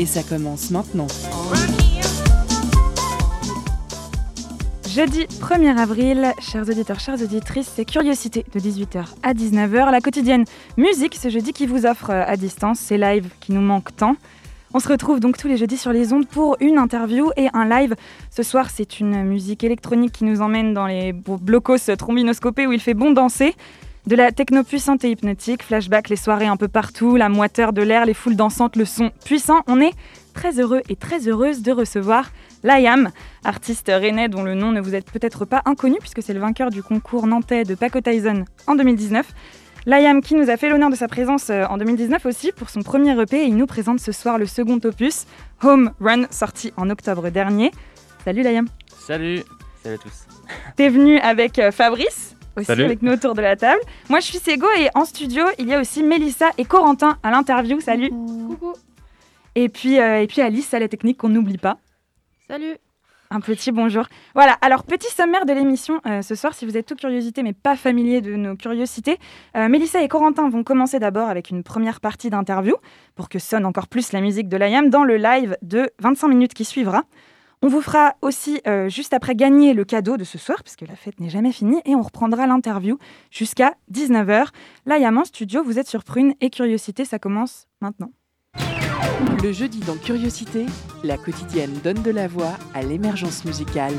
Et ça commence maintenant. Jeudi 1er avril, chers auditeurs, chères auditrices, c'est Curiosité de 18h à 19h. La quotidienne musique, ce jeudi qui vous offre euh, à distance ces lives qui nous manquent tant. On se retrouve donc tous les jeudis sur les ondes pour une interview et un live. Ce soir, c'est une musique électronique qui nous emmène dans les blocos trombinoscopés où il fait bon danser. De la techno puissante et hypnotique, flashback, les soirées un peu partout, la moiteur de l'air, les foules dansantes, le son puissant. On est très heureux et très heureuse de recevoir Layam, artiste rennais dont le nom ne vous est peut-être pas inconnu puisque c'est le vainqueur du concours nantais de Paco Tyson en 2019. Layam qui nous a fait l'honneur de sa présence euh, en 2019 aussi pour son premier EP et il nous présente ce soir le second opus, Home Run, sorti en octobre dernier. Salut Layam. Salut, salut à tous. T'es venu avec euh, Fabrice aussi avec nous autour de la table. Moi, je suis Sego et en studio, il y a aussi Mélissa et Corentin à l'interview. Salut. Coucou. Et puis, euh, et puis Alice à la technique qu'on n'oublie pas. Salut. Un petit bonjour. Voilà, alors petit sommaire de l'émission euh, ce soir, si vous êtes tout curiosité mais pas familier de nos curiosités. Euh, Mélissa et Corentin vont commencer d'abord avec une première partie d'interview pour que sonne encore plus la musique de l'IAM dans le live de 25 minutes qui suivra. On vous fera aussi euh, juste après gagner le cadeau de ce soir, puisque la fête n'est jamais finie, et on reprendra l'interview jusqu'à 19h. Là, il y a mon studio, vous êtes sur Prune et Curiosité, ça commence maintenant. Le jeudi dans Curiosité, la quotidienne donne de la voix à l'émergence musicale.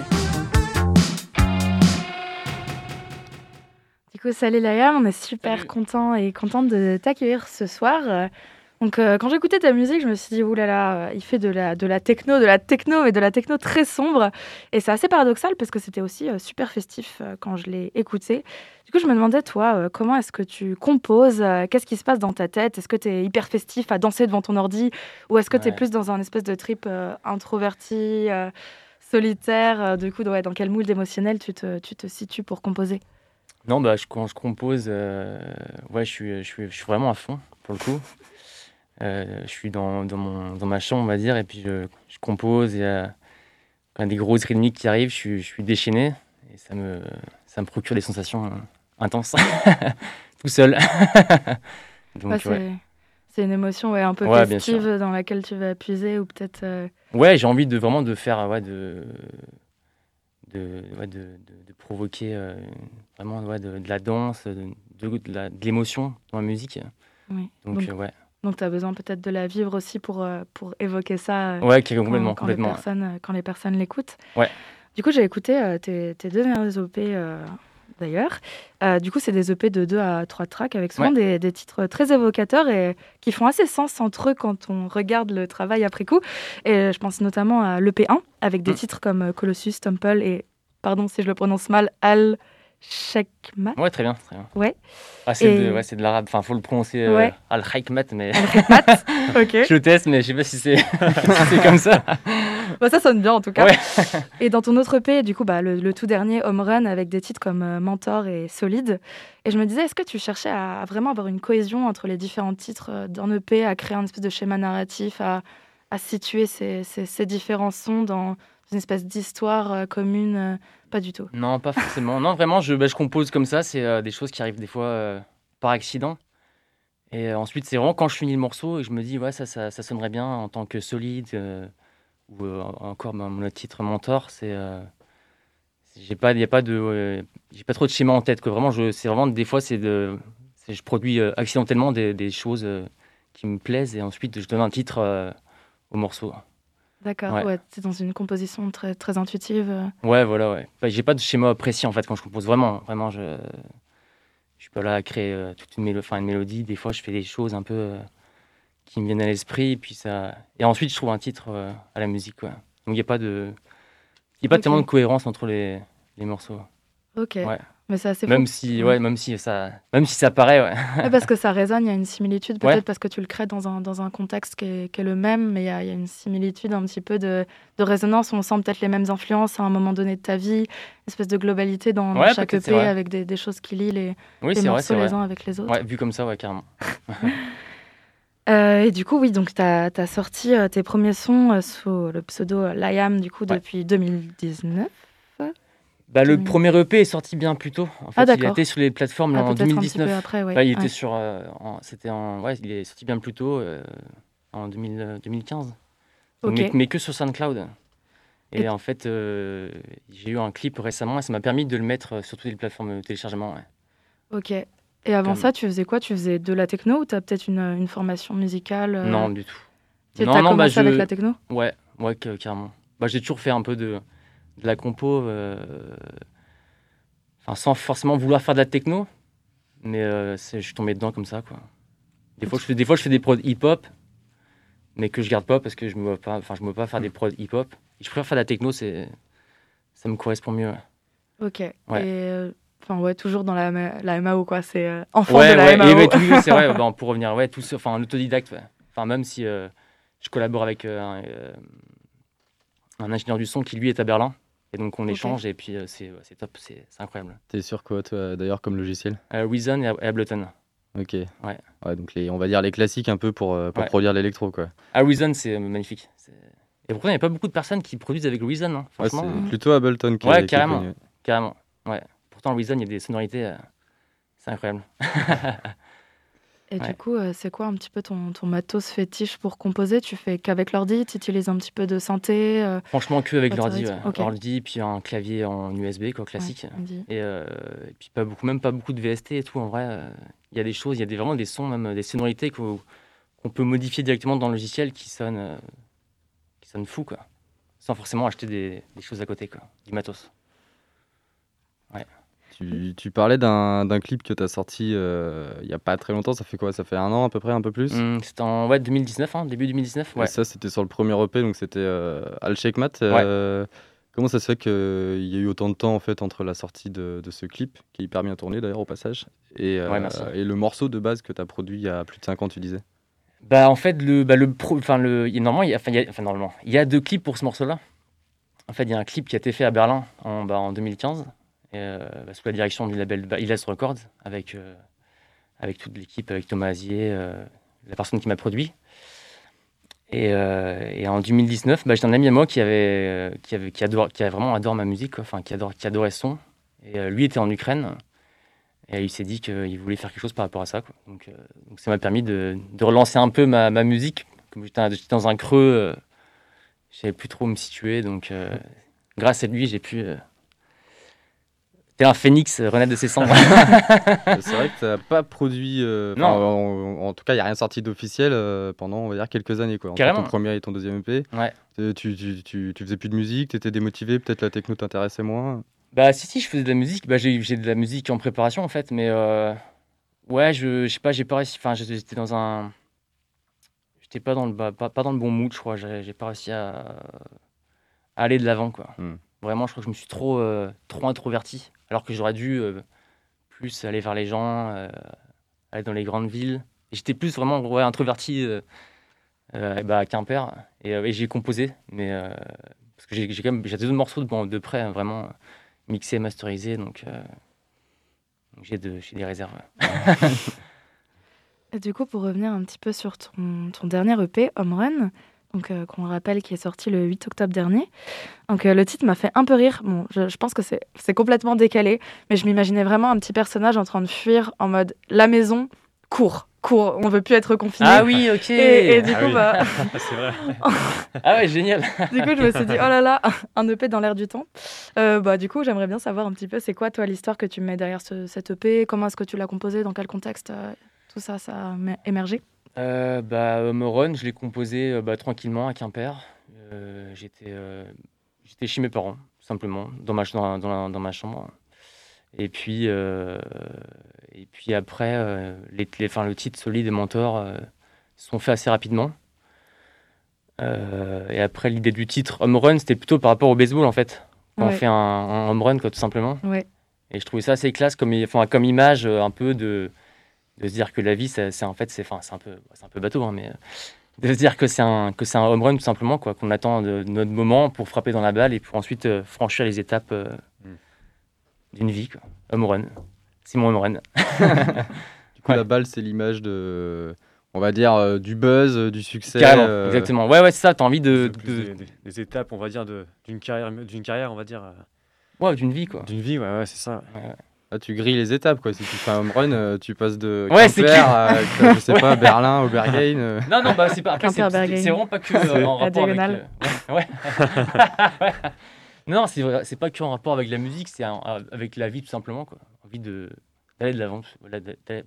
Du coup, salut Laïa, on est super content et contente de t'accueillir ce soir. Donc euh, quand j'écoutais ta musique, je me suis dit, oulala, là, il fait de la, de la techno, de la techno, mais de la techno très sombre. Et c'est assez paradoxal parce que c'était aussi euh, super festif euh, quand je l'ai écouté. Du coup, je me demandais, toi, comment est-ce que tu composes Qu'est-ce qui se passe dans ta tête? Est-ce que tu es hyper festif à danser devant ton ordi? Ou est-ce que tu es plus dans un espèce de trip introverti, solitaire? Du coup, ouais, dans quel mood émotionnel tu te, tu te situes pour composer? Non, bah, je, quand je compose, ouais, je suis, je, suis, je suis vraiment à fond, pour le coup. Euh, je suis dans, dans, mon, dans, ma chambre, on va dire, et puis je, je compose. Et euh, quand il y a des grosses rythmiques qui arrivent, je suis, je suis déchaîné. Et ça me, ça me procure des sensations euh, intenses, tout seul. Donc, C'est une émotion ouais, un peu festive dans laquelle tu vas puiser ou peut-être. Ouais, j'ai envie de vraiment de faire ouais, de, de, ouais, de, de, provoquer vraiment ouais, de, la danse, de, l'émotion dans la musique. Oui. Donc, ouais. Donc, tu as besoin peut-être de la vivre aussi pour, euh, pour évoquer ça euh, complètement, quand, complètement. Les personnes, euh, quand les personnes l'écoutent. Ouais. Du coup, j'ai écouté tes, tes, deux dernières OP d'ailleurs. du coup, c'est des EP de 2 à 3 tracks avec souvent des, des, titres très évocateurs et qui font assez sens entre eux quand on regarde le travail après coup. Et je pense notamment à l'EP1 avec des mm. titres comme Colossus, Temple et, pardon si je le prononce mal, Al. Shekmat. Ouais, très bien. Très bien. Ouais. Ah, c'est de, ouais, de l'arabe. Enfin, faut le prononcer euh, al Hikmat, mais. Al ok. Je le teste, mais je sais pas si c'est si comme ça. Bah, ça sonne bien en tout cas. Ouais. et dans ton autre EP, du coup, bah, le, tout dernier, Home Run, avec des titres comme euh, Mentor et Solide. Et je me disais, est-ce que tu cherchais à, vraiment avoir une cohésion entre les différents titres euh, d'un EP, à créer un espèce de schéma narratif, à, à situer ces, ces, ces différents sons dans une espèce d'histoire commune pas du tout. Non, pas forcément. non, vraiment, je, bah, compose comme ça. C'est euh, des choses qui arrivent des fois euh, par accident. Et euh, ensuite, c'est vraiment quand je finis le morceau et je me dis, ouais, ça, ça, sonnerait bien en tant que solide. ou encore mon le titre Mentor, c'est. j'ai pas, y a pas de, j'ai pas trop de schéma en tête. Que vraiment, je, c'est vraiment des fois, c'est de, je produis accidentellement des choses qui me plaisent et ensuite je donne un titre au morceau. D'accord, ouais. c'est dans une composition très, très intuitive. Euh. Ouais, voilà, ouais. j'ai pas de schéma précis en fait quand je compose. Vraiment, vraiment, je, je suis pas là à créer euh, toute une, mélo... une mélodie. Des fois, je fais des choses un peu euh, qui me viennent à l'esprit. Puis ça... Et ensuite, je trouve un titre à la musique. Quoi. Donc, il n'y a pas, de... Y a pas tellement de cohérence entre les, les morceaux. Ok. Ouais. Mais c'est assez Même fou. si, Ouais. même si ça, même si ça paraît, ouais. Ouais, parce que ça résonne, il y a une similitude, peut-être Ouais. parce que tu le crées dans un, dans un contexte qui est, qui est le même, mais il y, a, il y a une similitude un petit peu de, de résonance. On sent peut-être les mêmes influences à un moment donné de ta vie, une espèce de globalité dans, dans Ouais, chaque EP avec des, des choses qui lient les, Oui, les morceaux vrai. les uns avec les autres. Ouais, vu comme ça, ouais, carrément. Euh, et du coup, oui, donc tu as, sorti euh, tes premiers sons euh, sous le pseudo Liam, du coup, depuis 2019. Bah, le 2000. premier EP est sorti bien plus tôt. En fait, Ah, il a d'accord. été sur les plateformes Ah, en peut-être un petit 2019. peu après, ouais. Il Ouais. était sur, euh, c'était en, ouais, il est sorti bien plus tôt, euh, en 2000, euh, 2015. Donc, Ok. mais, mais que sur SoundCloud. Et, Et- en fait, euh, j'ai eu un clip récemment et ça m'a permis de le mettre euh, sur toutes les plateformes de téléchargement. Ok. Et avant Comme- ça, tu faisais quoi? Tu faisais de la techno ou tu as peut-être une, une formation musicale euh, Non, du tout. Tu as non, bah, commencé avec je- la techno? Ouais, ouais, ca- carrément. Bah, j'ai toujours fait un peu de, de la compo, euh, enfin, sans forcément vouloir faire de la techno, mais euh, je suis tombé dedans comme ça, quoi. Des fois, je fais des, fois, je fais des prods hip-hop, mais que je garde pas parce que je me vois pas, enfin, je me vois pas faire des prods hip-hop. Je préfère faire de la techno, c'est, ça me correspond mieux. Ok. Ouais. Et euh, enfin ouais, toujours dans la, la MAO quoi. C'est euh, enfant ouais, de la ouais, MAO. c'est vrai. bah, pour revenir, ouais, tout, enfin, un autodidacte. Enfin, même si euh, je collabore avec euh, un, un ingénieur du son qui lui est à Berlin, et donc on échange et puis euh, c'est, top, c'est, c'est incroyable. T'es sur quoi, toi, d'ailleurs, comme logiciel? Euh, Reason et, et Ableton. Ok. Ouais. Ouais, donc les, on va dire les classiques un peu pour, euh, pour Ouais. produire l'électro, quoi. Ah, Reason, c'est magnifique. C'est- Et pourtant, il n'y a pas beaucoup de personnes qui produisent avec Reason, hein, Ouais, franchement. c'est plutôt Ableton qui Ouais, est- qui est carrément. Carrément. Ouais. Pourtant, Reason, il y a des sonorités. euh, c'est incroyable. Et Ouais. du coup, euh, c'est quoi un petit peu ton, ton matos fétiche pour composer? Tu fais qu'avec l'ordi? Tu utilises un petit peu de synthé euh, Franchement, que avec Ouais, l'ordi. Ouais. Ordi, puis un clavier en USB, quoi, classique. ouais. Et, euh, et puis pas beaucoup, même pas beaucoup de VST et tout. En vrai, il y a des choses, il y a des, vraiment des sons, même des sonorités qu'on peut modifier directement dans le logiciel qui sonnent, euh, qui sonnent fou, quoi. Sans forcément acheter des, des choses à côté, quoi. Du matos. Tu, tu parlais d'un clip que tu as sorti euh, il y a pas très longtemps, ça fait quoi? Ça fait un an à peu près, un peu plus? Hum, C'était en ouais, 2019, hein, début 2019. Et Ouais. ça, c'était sur le premier EP, donc c'était euh, Al Sheikmat. Euh, Comment ça se fait qu'il y a eu autant de temps en fait entre la sortie de, de ce clip, qui est hyper bien tourné d'ailleurs au passage, et, Ouais, le morceau de base que tu as produit il y a plus de 5 ans, tu disais? Bah en fait le bah, le pro, le il y a- normalement il y a, enfin, il y a- enfin, normalement il y a deux clips pour ce morceau-là. En fait il y a un clip qui a été fait à Berlin en bah, en 2015 et, euh, bah, sous la direction du label Ilas Records avec euh, avec toute l'équipe avec Thomas Azier euh, la personne qui m'a produit. Et, euh, en 2019 bah, j'ai un ami à moi qui avait euh, qui avait qui adore qui a vraiment adore ma musique qui adore qui adorait son et euh, lui était en Ukraine et il s'est dit qu'il voulait faire quelque chose par rapport à ça. Quoi. Donc, euh, donc ça m'a permis de, de relancer un peu ma, ma musique. Comme j'étais j'étais dans un creux, euh, je savais plus trop où me situer. Donc euh, grâce à lui, j'ai pu... T'es un phénix, euh, renaître de ses cendres. C'est vrai que tu n'as pas produit. euh, Non. En, en tout cas, il n'y a rien sorti d'officiel euh, pendant, on va dire, quelques années. Quoi. Entre ton premier et ton deuxième EP. Ouais. Tu, tu, tu, tu faisais plus de musique, tu étais démotivé, peut-être la techno t'intéressait moins. bah si, si, je faisais de la musique. Bah, j'ai j'ai de la musique en préparation en fait. Mais euh, ouais, je, je sais pas, j'ai pas réussi... Enfin, j'étais dans un... J'étais pas dans le pas, pas dans le bon mood, je crois. J'ai j'ai pas réussi à, à aller de l'avant, quoi. Hmm. Vraiment, je crois que je me suis trop, euh, trop introverti. Alors que j'aurais dû euh, plus aller vers les gens, euh, aller dans les grandes villes. J'étais plus vraiment ouais, introverti bah, à Quimper. Et, j'ai composé. Mais, parce que j'ai quand même j'ai deux morceaux de, de près, hein, vraiment mixés, masterisés. Donc, j'ai de, des réserves. Du coup, pour revenir un petit peu sur ton, ton dernier EP, Home Run, donc euh, qu'on rappelle qui est sorti le 8 octobre dernier. Donc euh, le titre m'a fait un peu rire. Bon, je, je pense que c'est complètement décalé, mais je m'imaginais vraiment un petit personnage en train de fuir en mode la maison court, court, on veut plus être confiné. Ah oui, ok. Et, et du Ah coup, oui. bah, c'est vrai. ah ouais, génial. du coup, je me suis dit, oh là là, un EP dans l'air du temps. Euh, bah, du coup, j'aimerais bien savoir un petit peu, c'est quoi, toi, l'histoire que tu mets derrière ce, cet EP Comment est-ce que tu l'as composé Dans quel contexte euh, Tout ça, ça a émergé? Euh, bah, Home Run, je l'ai composé euh, bah, tranquillement à Quimper. Euh, j'étais, euh, j'étais chez mes parents, simplement, dans ma, ch- dans, dans la- dans ma chambre. Et puis, euh, et puis après, euh, les, le titre Solide et Mentor euh, se sont faits assez rapidement. Euh, et après, l'idée du titre Home Run, c'était plutôt par rapport au baseball, en fait. Quand Ouais. on fait un, un home run, quoi, tout simplement. Ouais. Et je trouvais ça assez classe comme image un peu de, de se dire que la vie, c'est en fait, c'est un, peu, un peu bateau, hein, mais de se dire que c'est un, que un home run tout simplement, quoi, qu'on attend de, notre moment pour frapper dans la balle et pour ensuite franchir les étapes mm. d'une vie. Quoi. Home run. Simon home run. du coup, la balle, c'est l'image de on va dire, euh, du buzz, euh, du succès. Euh, exactement. Ouais, ouais, c'est ça. Tu as envie de. Des, étapes, on va dire, d'une carrière, d'une carrière, on va dire. Ouais, d'une vie, quoi. D'une vie, ouais, ouais c'est ça. Ah, tu grilles les étapes, quoi. Si tu fais un home run, tu passes de ouais, Quimper à, je sais pas, Berlin, Obergain. Non, non, bah, c'est pas. C'est vraiment pas que en rapport avec. ouais. non, c'est pas que en rapport avec la musique, c'est avec la vie, tout simplement, quoi. Envie d'aller de l'avant.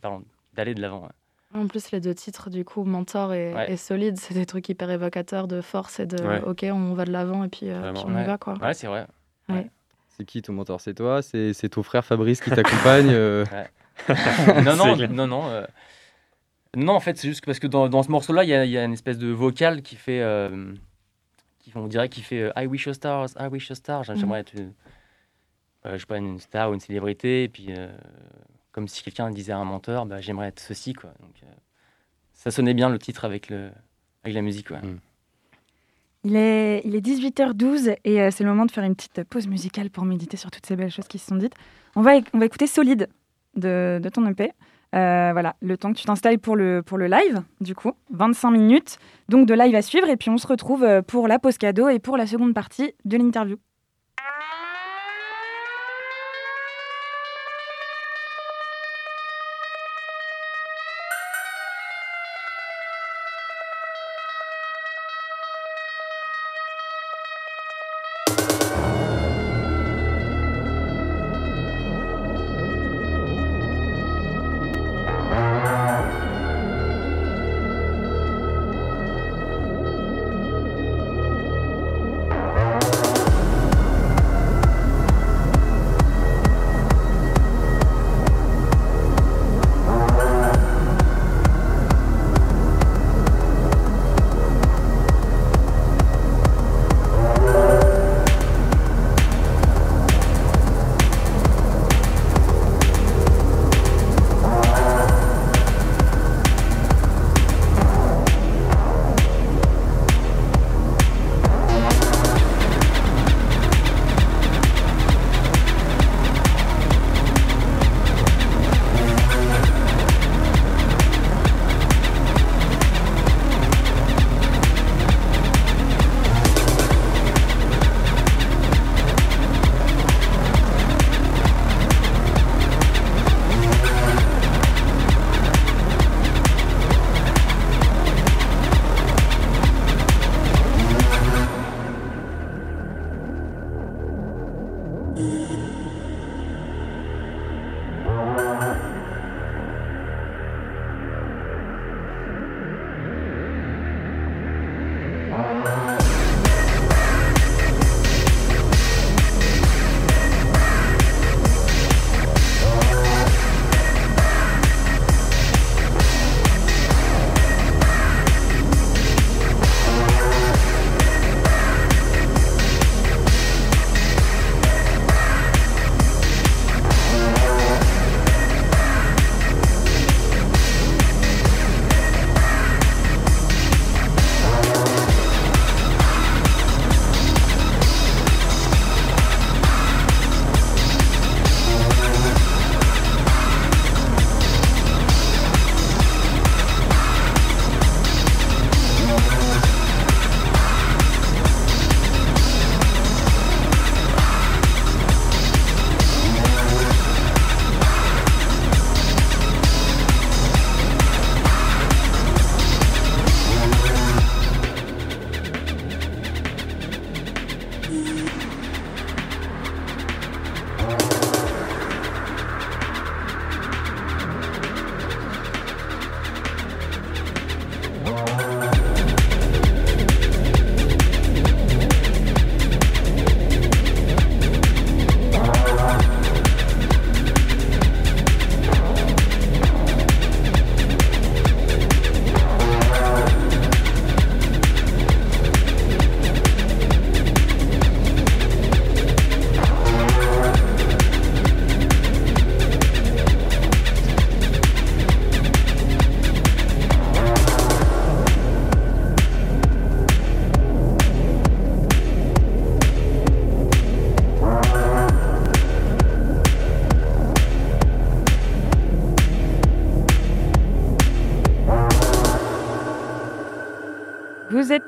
Pardon, d'aller de l'avant. En plus, les deux titres, du coup, Mentor et, Solide, c'est des trucs hyper évocateurs de force et de OK, on va de l'avant et puis, euh, on y va. Quoi. Ouais, c'est vrai. C'est qui ton mentor C'est toi C'est ton frère Fabrice qui t'accompagne euh? Non, non, non, non. Euh. Non, en fait, c'est juste parce que dans, dans ce morceau-là, il y, y, a une espèce de vocal qui fait. qui, on dirait qu'il fait I wish a stars, I wish a star. Mhm. J'aimerais être. je sais pas, une star ou une célébrité. Et puis comme si quelqu'un disait à un menteur, bah, j'aimerais être ceci. Quoi. Donc, euh, ça sonnait bien le titre avec, le, avec la musique. Mm. Il, est, il est 18h12 et euh, c'est le moment de faire une petite pause musicale pour méditer sur toutes ces belles choses qui se sont dites. On va, on va écouter Solide de, de ton EP. Euh, voilà, le temps que tu t'installes pour le, pour le live, du coup, 25 minutes, donc de live à suivre, et puis on se retrouve pour la pause cadeau et pour la seconde partie de l'interview.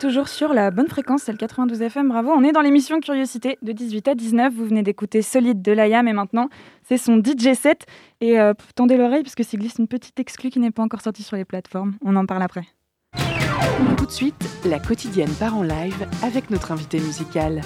Toujours sur la bonne fréquence, c'est le 92 FM, bravo. On est dans l'émission Curiosité de 18 à 19. Vous venez d'écouter Solide de l'IAM et maintenant c'est son DJ set. Et euh, tendez l'oreille parce que c'est glisse une petite exclue qui n'est pas encore sortie sur les plateformes. On en parle après. Tout de suite, la quotidienne part en live avec notre invité musical.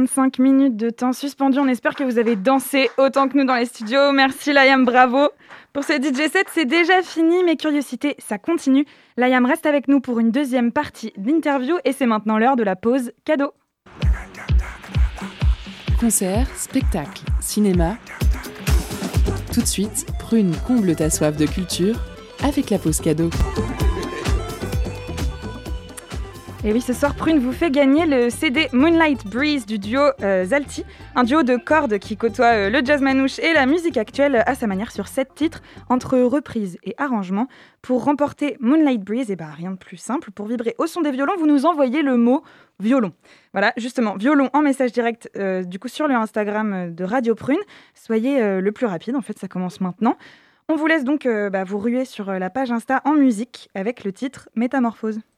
25 minutes de temps suspendu. On espère que vous avez dansé autant que nous dans les studios. Merci Layam, bravo. Pour ce DJ set, c'est déjà fini, mais curiosité, ça continue. Layam reste avec nous pour une deuxième partie d'interview et c'est maintenant l'heure de la pause cadeau. Concert, spectacle, cinéma. Tout de suite, Prune comble ta soif de culture avec la pause cadeau. Et oui, ce soir, Prune vous fait gagner le CD Moonlight Breeze du duo euh, Zalti, un duo de cordes qui côtoie euh, le jazz manouche et la musique actuelle à sa manière sur sept titres, entre reprises et arrangements. Pour remporter Moonlight Breeze, et bah, rien de plus simple, pour vibrer au son des violons, vous nous envoyez le mot violon. Voilà, justement, violon en message direct, euh, du coup, sur le Instagram de Radio Prune. Soyez le plus rapide, en fait, ça commence maintenant. On vous laisse donc bah, vous ruer sur la page Insta en musique avec le titre Métamorphose. –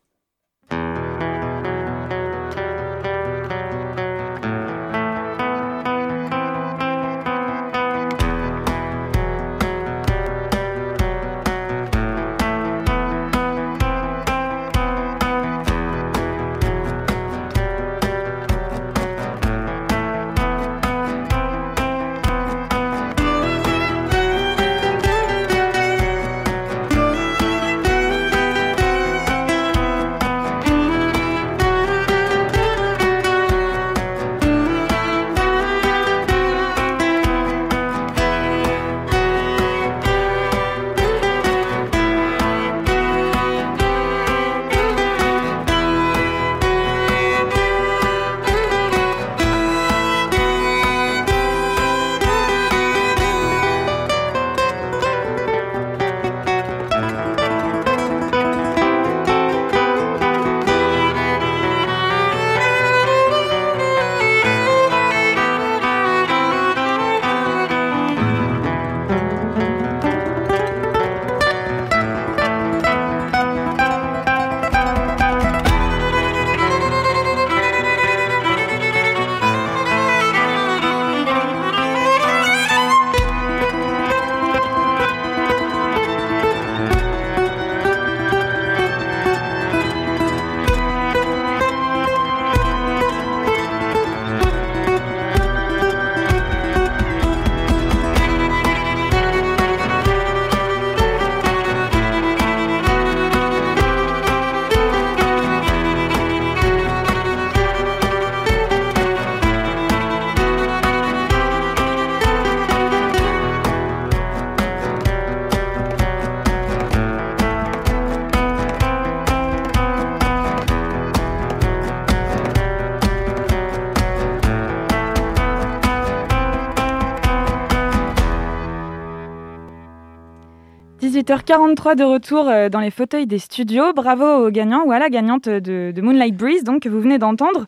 18h43 de retour euh, dans les fauteuils des studios. Bravo aux gagnants ou à la gagnante de, Moonlight Breeze, donc que vous venez d'entendre.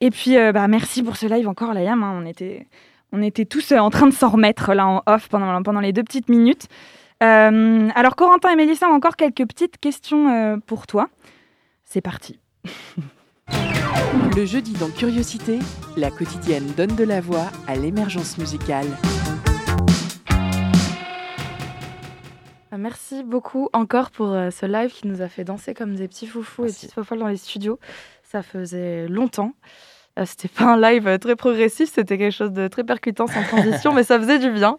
Et puis, euh, bah, merci pour ce live encore, Layam. hein. On, était, on était tous euh, en train de s'en remettre là en off pendant, pendant les deux petites minutes. Alors, Corentin et Mélissa encore quelques petites questions pour toi. C'est parti. Le jeudi dans Curiosité, la quotidienne donne de la voix à l'émergence musicale. Merci beaucoup encore pour euh, ce live qui nous a fait danser comme des petits foufous et Merci. petites fofolles dans les studios. Ça faisait longtemps. Euh, c'était pas un live euh, très progressif, c'était quelque chose de très percutant sans transition, mais ça faisait du bien.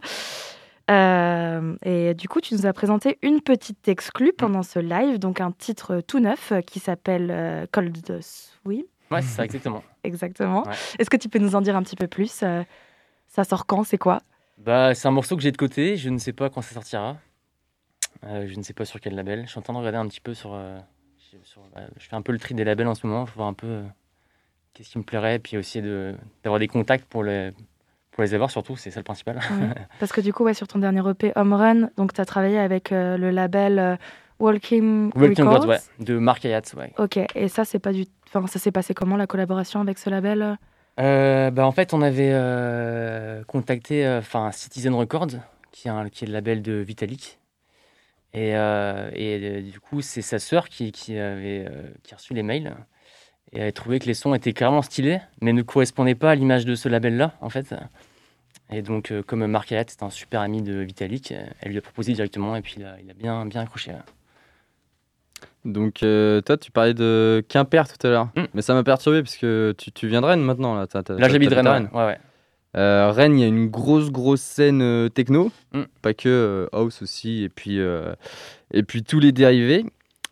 Euh, et du coup, tu nous as présenté une petite exclue pendant ce live, donc un titre tout neuf euh, qui s'appelle euh, Cold Swim. Ouais, c'est ça, exactement. Exactement. Ouais. Est-ce que tu peux nous en dire un petit peu plus Euh, Ça sort quand C'est quoi? Bah, c'est un morceau que j'ai de côté, je ne sais pas quand ça sortira. Euh, je ne sais pas sur quel label. Je suis en train de regarder un petit peu sur. euh, sur- bah, je fais un peu le tri des labels en ce moment, pour voir un peu euh, qu'est-ce qui me plairait, puis aussi de- d'avoir des contacts pour les, pour les avoir, surtout, c'est ça le principal. Parce que du coup, ouais, sur ton dernier EP Home Run, donc tu as travaillé avec euh, le label euh, Walking, Walking Records. Ouais, de Mark Hayat, ouais. Ok, et ça, c'est pas du. Enfin, ça s'est passé comment la collaboration avec ce label Euh, bah, en fait, on avait euh, contacté euh, enfin Citizen Records, qui est, un- qui est le label de Vitalik. Et, euh, et euh, du coup, c'est sa sœur qui, qui avait euh, qui a reçu les mails. Et elle avait trouvé que les sons étaient carrément stylés, mais ne correspondaient pas à l'image de ce label-là, en fait. Et donc, euh, comme Mark Hayat est un super ami de Vitalik, elle lui a proposé directement, et puis il a, il a bien, bien accroché. Donc, euh, toi, tu parlais de Quimper tout à l'heure. Mm. Mais ça m'a perturbé parce que tu, tu viens de Rennes maintenant. Là, Là, j'habite Rennes. à Ouais, ouais. Euh, Rennes, il y a une grosse, grosse scène euh, techno. Mm. Pas que euh, house aussi. Et puis, et puis tous les dérivés.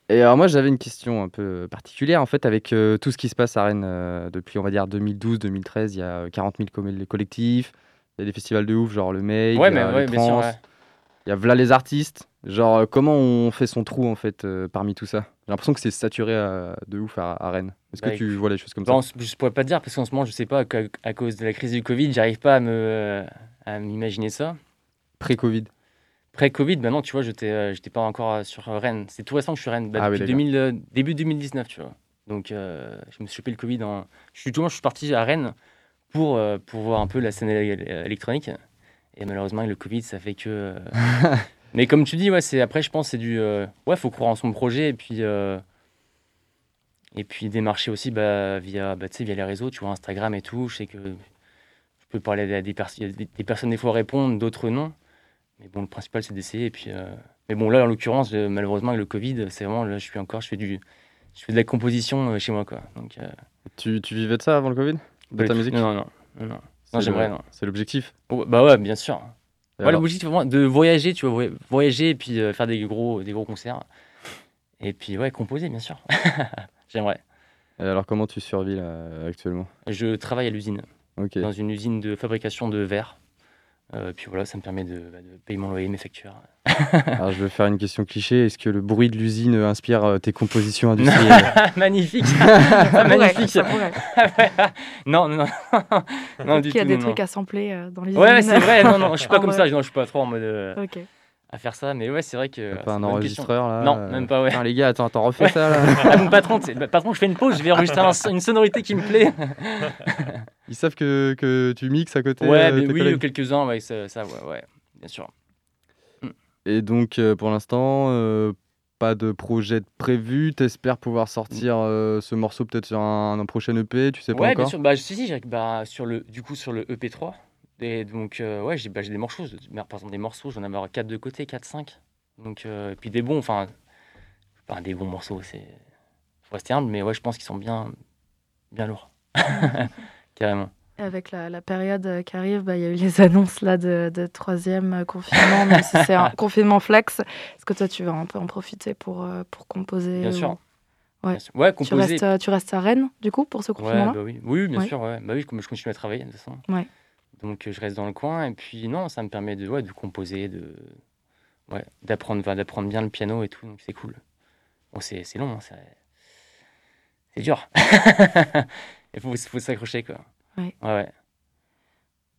Et alors, moi, j'avais une question un peu particulière. En fait, avec tout ce qui se passe à Rennes depuis, on va dire, 2012-2013, il y a 40 000 com- collectifs. Il y a des festivals de ouf, genre le May. Ouais, il y a ouais, sûr. Il y a les artistes. Genre, comment on fait son trou, en fait, parmi tout ça? J'ai l'impression que c'est saturé à- de ouf à, à Rennes. Est-ce Bah, que tu vois les choses comme ça? je pourrais pas te dire parce qu'en ce moment, je sais pas, à, à cause de la crise du Covid, j'arrive pas à me à m'imaginer ça. Pré-Covid Pré-Covid, maintenant, tu vois, j'étais euh, j'étais pas encore euh, sur euh, Rennes. C'est tout récent que je suis Rennes, bah, Ah depuis d'accord. 2000, euh, début 2019, tu vois. Donc, euh, je me suis chopé le Covid. En... Je suis, tout le je suis parti à Rennes pour, euh, pour voir un peu la scène éle- électronique. Et malheureusement, avec le Covid, ça fait que. euh, Mais comme tu dis, ouais, c'est après, je pense, c'est du. euh, Ouais, faut croire en son projet et puis. euh, Et puis démarcher aussi bah, via, bah, via les réseaux, tu vois, Instagram et tout. Je sais que je peux parler à des, pers- personnes, des fois, répondent, d'autres non. Mais bon, le principal, c'est d'essayer. Et puis, euh, Mais bon, là, en l'occurrence, euh, malheureusement, avec le Covid, c'est vraiment, là, je suis encore, je fais, du, je fais de la composition chez moi, quoi. Donc, tu, tu vivais de ça avant le Covid? De ta musique? Non, non, non. non. J'aimerais, non. C'est l'objectif. Oh, bah ouais, bien sûr. Ouais, alors- l'objectif, vraiment de voyager, tu vois, voy- voyager et puis euh, faire des gros, des gros concerts. Et puis, ouais, composer, bien sûr. J'aimerais. et alors, comment tu survis là, actuellement? Je travaille à l'usine, dans une usine de fabrication de verre. Euh, puis voilà, ça me permet de, bah, de payer mon loyer, mes factures. Alors, je vais faire une question cliché. Est-ce que le bruit de l'usine inspire euh, tes compositions industrielles magnifique Ça pourrait, Magnifique ça pourrait. Non, non, non. non du Qui a tout, des non, trucs non. à sampler euh, dans les Ouais, c'est vrai, non, non, je suis pas comme ça, non, je suis pas trop en mode euh, Ok. À faire ça, mais ouais, c'est vrai que. Pas un enregistreur là Non, euh, même pas, ouais. Putain, les gars, attends, attends, refais Ouais. ça là. Ah, mon patron, bah, patron, je fais une pause, je vais enregistrer un- une sonorité qui me plaît. Ils savent que, que tu mixes à côté Ouais, euh, mais oui, quelques-uns, ouais, ça, ça, ouais, ouais, bien sûr. Et donc, euh, pour l'instant, euh, pas de projet de prévu. T'espères pouvoir sortir euh, ce morceau peut-être sur un, un prochain EP, tu sais pas Ouais, encore bien sûr. Bah, si, si, bah, sur le, du coup, sur le EP3. Et donc, euh, ouais, j'ai bah, des morceaux. Par exemple, des morceaux, j'en ai avoir 4 de côté, 4, 5. Donc, euh, et puis des bons, enfin, pas des bons morceaux, c'est. Faut rester humble, mais ouais, je pense qu'ils sont bien, bien lourds. Carrément. Avec la, la période euh, qui arrive, bah, il y a eu les annonces là de, de troisième euh, confinement, même si c'est un confinement flex. Est-ce que toi, tu vas un peu en profiter pour, pour composer Bien ou- sûr. Ouais. Bien sûr. Ouais, Tu composer. restes, euh, tu restes à Rennes, du coup, pour ce Ouais, confinement-là? bah oui. oui, bien Ouais. sûr. Ouais. Bah oui, je continue à travailler, de toute façon. Ouais. Donc, euh, je reste dans le coin. Et puis, non, ça me permet de, ouais, de composer, de, ouais, d'apprendre, d'apprendre bien le piano et tout. Donc, c'est cool. Bon, c'est, c'est long, hein, c'est, c'est dur. Il faut, faut s'accrocher, quoi. Ouais. Ouais, ouais.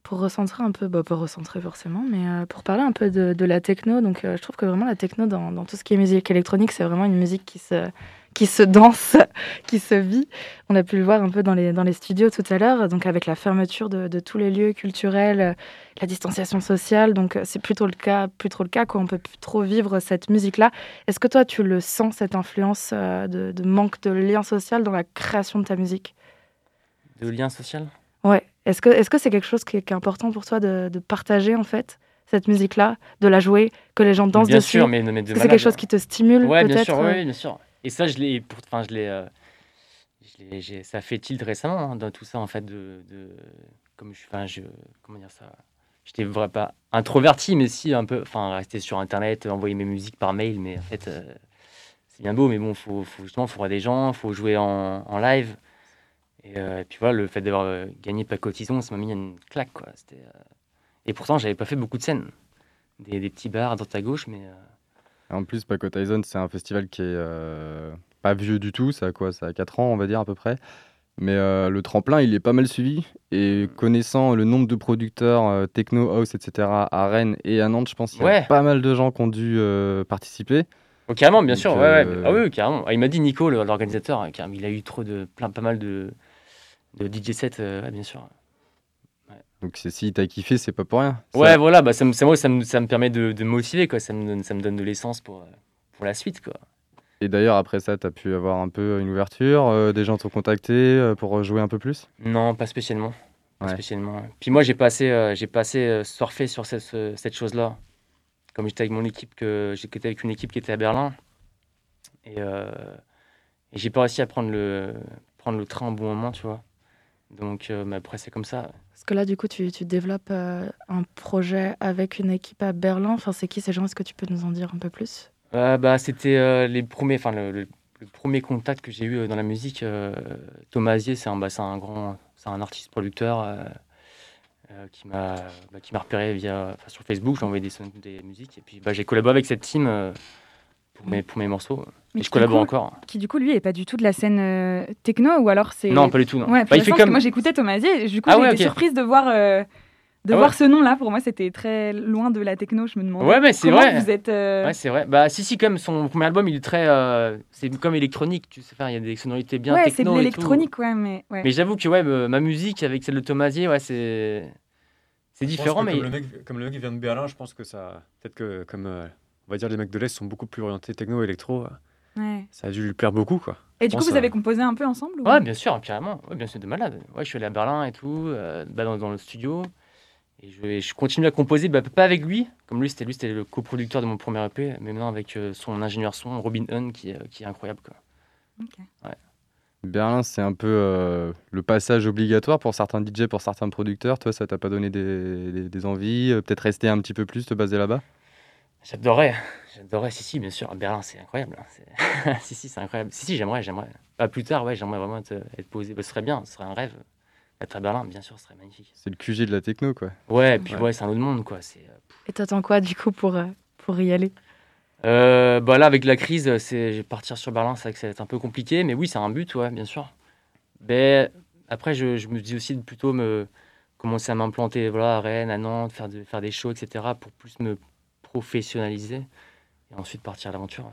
Pour recentrer un peu, bah, pas recentrer forcément, mais euh, pour parler un peu de, de la techno, donc euh, je trouve que vraiment la techno dans, dans tout ce qui est musique électronique, c'est vraiment une musique qui se, qui se danse, qui se vit. On a pu le voir un peu dans les, dans les studios tout à l'heure, donc avec la fermeture de, de tous les lieux culturels, euh, la distanciation sociale, donc euh, c'est plutôt le cas, plus trop le cas, quoi. On peut plus trop vivre cette musique-là. Est-ce que toi, tu le sens, cette influence euh, de, de manque de lien social dans la création de ta musique? De lien social? Ouais. Est-ce que est-ce que c'est quelque chose qui est, qui est important pour toi de, de partager en fait cette musique-là, de la jouer, que les gens dansent Bien dessus? sûr, mais, mais de c'est quelque chose qui te stimule Ouais, peut-être bien sûr, oui, bien sûr. Et ça, je l'ai, enfin, je l'ai, euh, ça fait tilt récemment hein, dans tout ça en fait de, de comme je, enfin, je, comment dire ça? J'étais vraiment pas introverti, mais si un peu, enfin, rester sur internet, envoyer mes musiques par mail, mais en fait, euh, c'est bien beau, mais bon, faut, faut justement, faut voir des gens, faut jouer en, en live. Et, euh, puis voilà, le fait d'avoir euh, gagné Pacotison, ça m'a mis une claque, quoi. C'était, Et pourtant, j'avais pas fait beaucoup de scènes, des, petits bars à droite à gauche, mais En plus, Paco Tyson, c'est un festival qui est euh, pas vieux du tout. Ça a quoi Ça a 4 ans, on va dire, à peu près. Mais euh, le tremplin, il est pas mal suivi. Et connaissant le nombre de producteurs euh, techno, house, etc., à Rennes et à Nantes, je pense qu'il y a Ouais. pas mal de gens qui ont dû participer. Oh, carrément, bien Donc, sûr. Ouais, ouais. Ah oui, carrément. Ah, il m'a dit Nico, l'organisateur, hein, il a eu trop de, plein, pas mal de, de DJ sets, ouais, bien sûr. Donc si t'as kiffé, c'est pas pour rien. Ça- Ouais, voilà, bah, ça, me, ça, moi, ça, me, ça me permet de, de me motiver, quoi. Ça me donne, ça me donne de l'essence pour, euh, pour la suite, quoi. Et d'ailleurs, après ça, t'as pu avoir un peu une ouverture. euh, des gens t'ont contacté euh, pour jouer un peu plus? Non, pas spécialement. Pas Ouais. spécialement. Puis moi, j'ai passé, euh, j'ai passé euh, surfer sur cette, ce- cette chose-là. Comme j'étais avec mon équipe, que j'étais avec une équipe qui était à Berlin. Et, et j'ai pas réussi à prendre le, prendre le train au bon moment, tu vois. Donc après, c'est comme ça. Parce que là, du coup, tu, tu développes euh, un projet avec une équipe à Berlin. Enfin, c'est qui ces gens? Est-ce que tu peux nous en dire un peu plus? Euh, bah, c'était euh, le, premier contact que j'ai eu dans la musique. Thomas Azier, c'est un, bah, un grand, un artiste producteur qui m'a, bah, repéré via, sur Facebook. J'ai envoyé des, des musiques et puis bah, j'ai collaboré avec cette team pour mes, pour mes morceaux. Mais Et je collabore coup- encore. Qui du coup lui est pas du tout de la scène euh, techno ou alors c'est Non, pas du tout. Non. Ouais, Bah, il fait comme. moi j'écoutais Thomas et du coup Ah ouais, surprise de voir euh, de Ah voir ouais. ce nom là pour moi c'était très loin de la techno je me demandais Ouais, mais c'est comment vrai. vous êtes euh, Ouais, c'est vrai. Bah, si, si, comme son premier album, il est très. euh, c'est comme électronique, tu sais faire, il y a des sonorités bien ouais, c'est de techno. et tout. l'électronique ouais mais ouais. Mais j'avoue que ouais, ma musique avec celle de Thomasier, ouais, c'est. C'est différent, que mais. comme, le mec, comme le mec qui vient de Berlin, je pense que ça. Peut-être que, comme euh, on va dire, les mecs de l'Est sont beaucoup plus orientés techno, électro, euh, Ouais. ça a dû lui plaire beaucoup, quoi. Et du coup vous euh, avez composé un peu ensemble ou- Ouais, bien sûr, carrément. Ouais, bien sûr, de malade. Ouais, je suis allé à Berlin et tout, euh, bah, dans, dans le studio. Et je, et je continue à composer, bah, pas avec lui, comme lui, c'était lui, c'était le coproducteur de mon premier EP, mais maintenant avec euh, son ingénieur son, Robin Hun, qui, est- qui est incroyable. Quoi. Berlin, c'est un peu euh, le passage obligatoire pour certains DJ, pour certains producteurs. Toi, ça t'a pas donné des, des- des envies euh, Peut-être rester un petit peu plus, te baser là-bas? J'adorerais, j'adorerais, si, si, bien sûr. Berlin, c'est incroyable. hein, c'est- si, si, c'est incroyable. Si, si, j'aimerais, j'aimerais. Bah, plus tard, ouais, j'aimerais vraiment être, être posé. Bah, ce serait bien, ce serait un rêve. Être à Berlin, bien sûr, ce serait magnifique. C'est le QG de la techno, quoi. Ouais, et puis Ouais. ouais, c'est un autre monde, quoi. C'est. euh, Et t'attends quoi, du coup, pour, euh, pour y aller? Euh, bah là, avec la crise, c'est partir sur Berlin, c'est vrai que ça va être un peu compliqué, mais oui, c'est un but, ouais, bien sûr. Mais après, je, je me dis aussi de plutôt me commencer à m'implanter voilà, à Rennes, à Nantes, faire, de, faire des shows, etc., pour plus me professionnaliser et ensuite partir à l'aventure. ouais.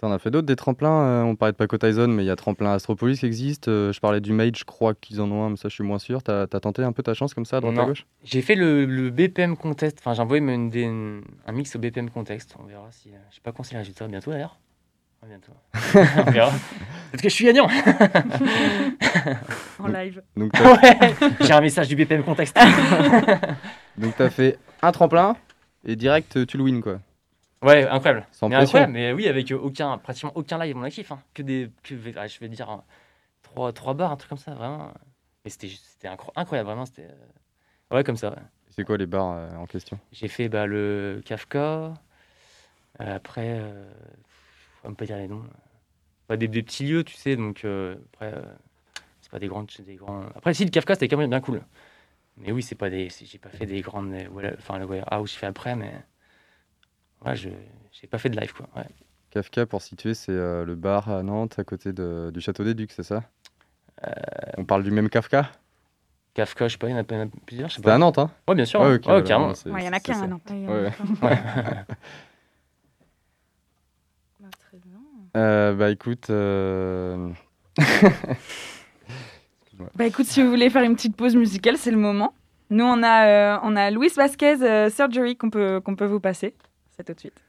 T'en as fait d'autres, des tremplins euh, On parlait de Paco Tyson, mais il y a tremplin Astropolis qui existe. Euh, je parlais du Mage, je crois qu'ils en ont un, mais ça, je suis moins sûr. T'as as tenté un peu ta chance comme ça, à droite à gauche? J'ai fait le, le BPM Contest, enfin j'ai envoyé une des- une- un mix au BPM Contest, on verra si... euh, Je sais pas quand c'est les résultats, bientôt d'ailleurs bientôt. on verra. Peut-être que je suis gagnant en live. Donc, t'as Ouais J'ai un message du BPM Contest donc t'as fait un tremplin et direct, euh, tu le win, quoi. Ouais, incroyable. Sans mais pression. incroyable, mais oui, avec euh, aucun, pratiquement aucun live mon actif. hein. Que des, que, je vais dire, hein, trois, trois bars, un truc comme ça, vraiment. Et c'était, c'était incro- incroyable, vraiment. C'était, euh, ouais, comme ça. ouais. C'est quoi les bars euh, en question? J'ai fait bah, le Kafka. euh, après, euh, on peut pas dire les noms. Des, des petits lieux, tu sais, donc après, c'est pas des grands, c'est des grands. Après, si le Kafka, c'était quand même bien cool. Mais oui, c'est pas des, j'ai pas fait des grandes, euh, voilà, enfin le warehouse, j'ai fait après, mais ouais, je, j'ai pas fait de live quoi. Ouais. Kafka, pour situer, c'est euh, le bar à Nantes, à côté de- du Château des Ducs, c'est ça? Euh, On parle du même Kafka? Kafka, je sais pas, il y en a, il y en a plusieurs, je sais C'est à. Nantes, hein? Ouais, bien sûr. Ouais, Ouais, ok, ouais, carrément. il y en a qu'un Ouais. Ouais. Bah, très bien. Euh, bah écoute, euh, Bah écoute, si vous voulez faire une petite pause musicale, c'est le moment. Nous, on a, euh, on a Luis Vasquez euh, Surgery qu'on peut, qu'on peut vous passer. C'est tout de suite.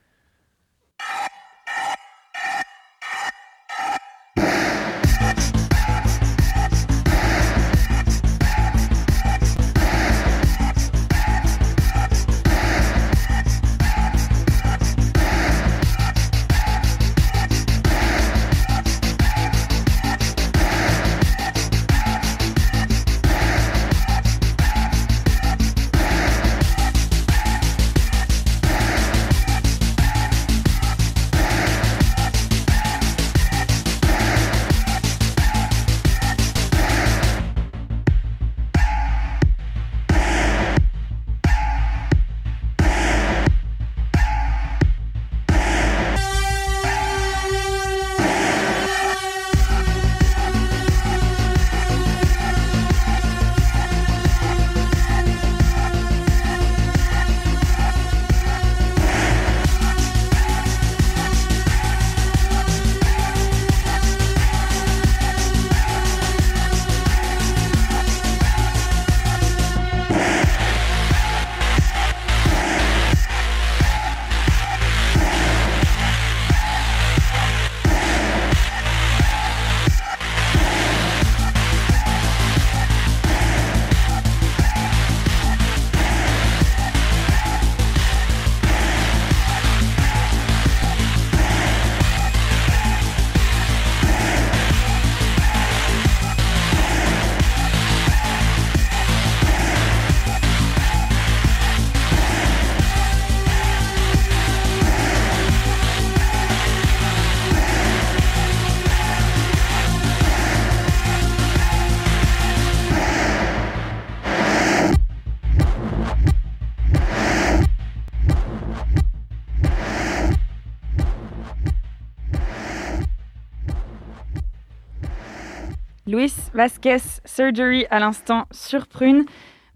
Vasquez, Surgery à l'instant sur Prune.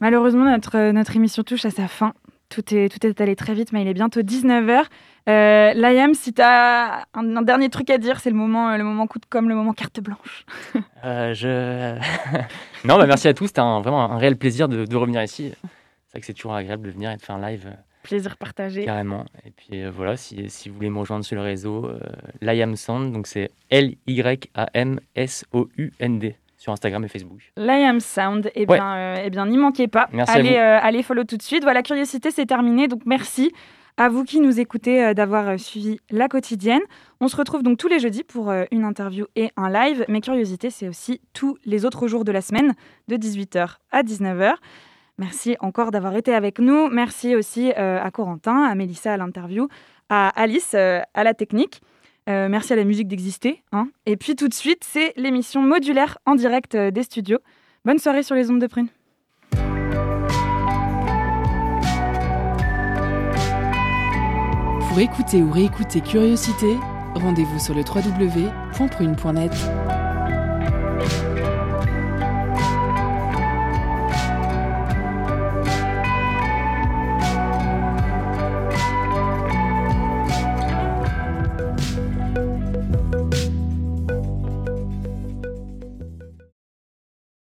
Malheureusement, notre, notre émission touche à sa fin. Tout est, tout est allé très vite, mais il est bientôt 19h. Euh, Liam, si tu as un, un dernier truc à dire, c'est le moment, le moment coup de com', le moment carte blanche. Euh, je... non, bah, merci à tous. C'était vraiment un réel plaisir de, de revenir ici. C'est vrai que c'est toujours agréable de venir et de faire un live euh, Plaisir partagé. carrément. Et puis euh, voilà, si, si vous voulez me rejoindre sur le réseau, Liam Sound, donc c'est L-Y-A-M-S-O-U-N-D sur Instagram et Facebook. Liam Sound, eh Ouais. bien, euh, eh bien n'y manquez pas. Merci à allez, vous. euh, allez follow tout de suite. Voilà, curiosité, c'est terminé. Donc merci à vous qui nous écoutez euh, d'avoir suivi la quotidienne. On se retrouve donc tous les jeudis pour une interview et un live. Mais curiosité, c'est aussi tous les autres jours de la semaine de 18h à 19h. Merci encore d'avoir été avec nous. Merci aussi à Corentin, à Mélissa à l'interview, à Alice à la technique. Euh, merci à la musique d'exister. hein. Et puis tout de suite, c'est l'émission modulaire en direct euh, des studios. Bonne soirée sur les ondes de prune. Pour écouter ou réécouter Curiosité, rendez-vous sur le www.prune.net.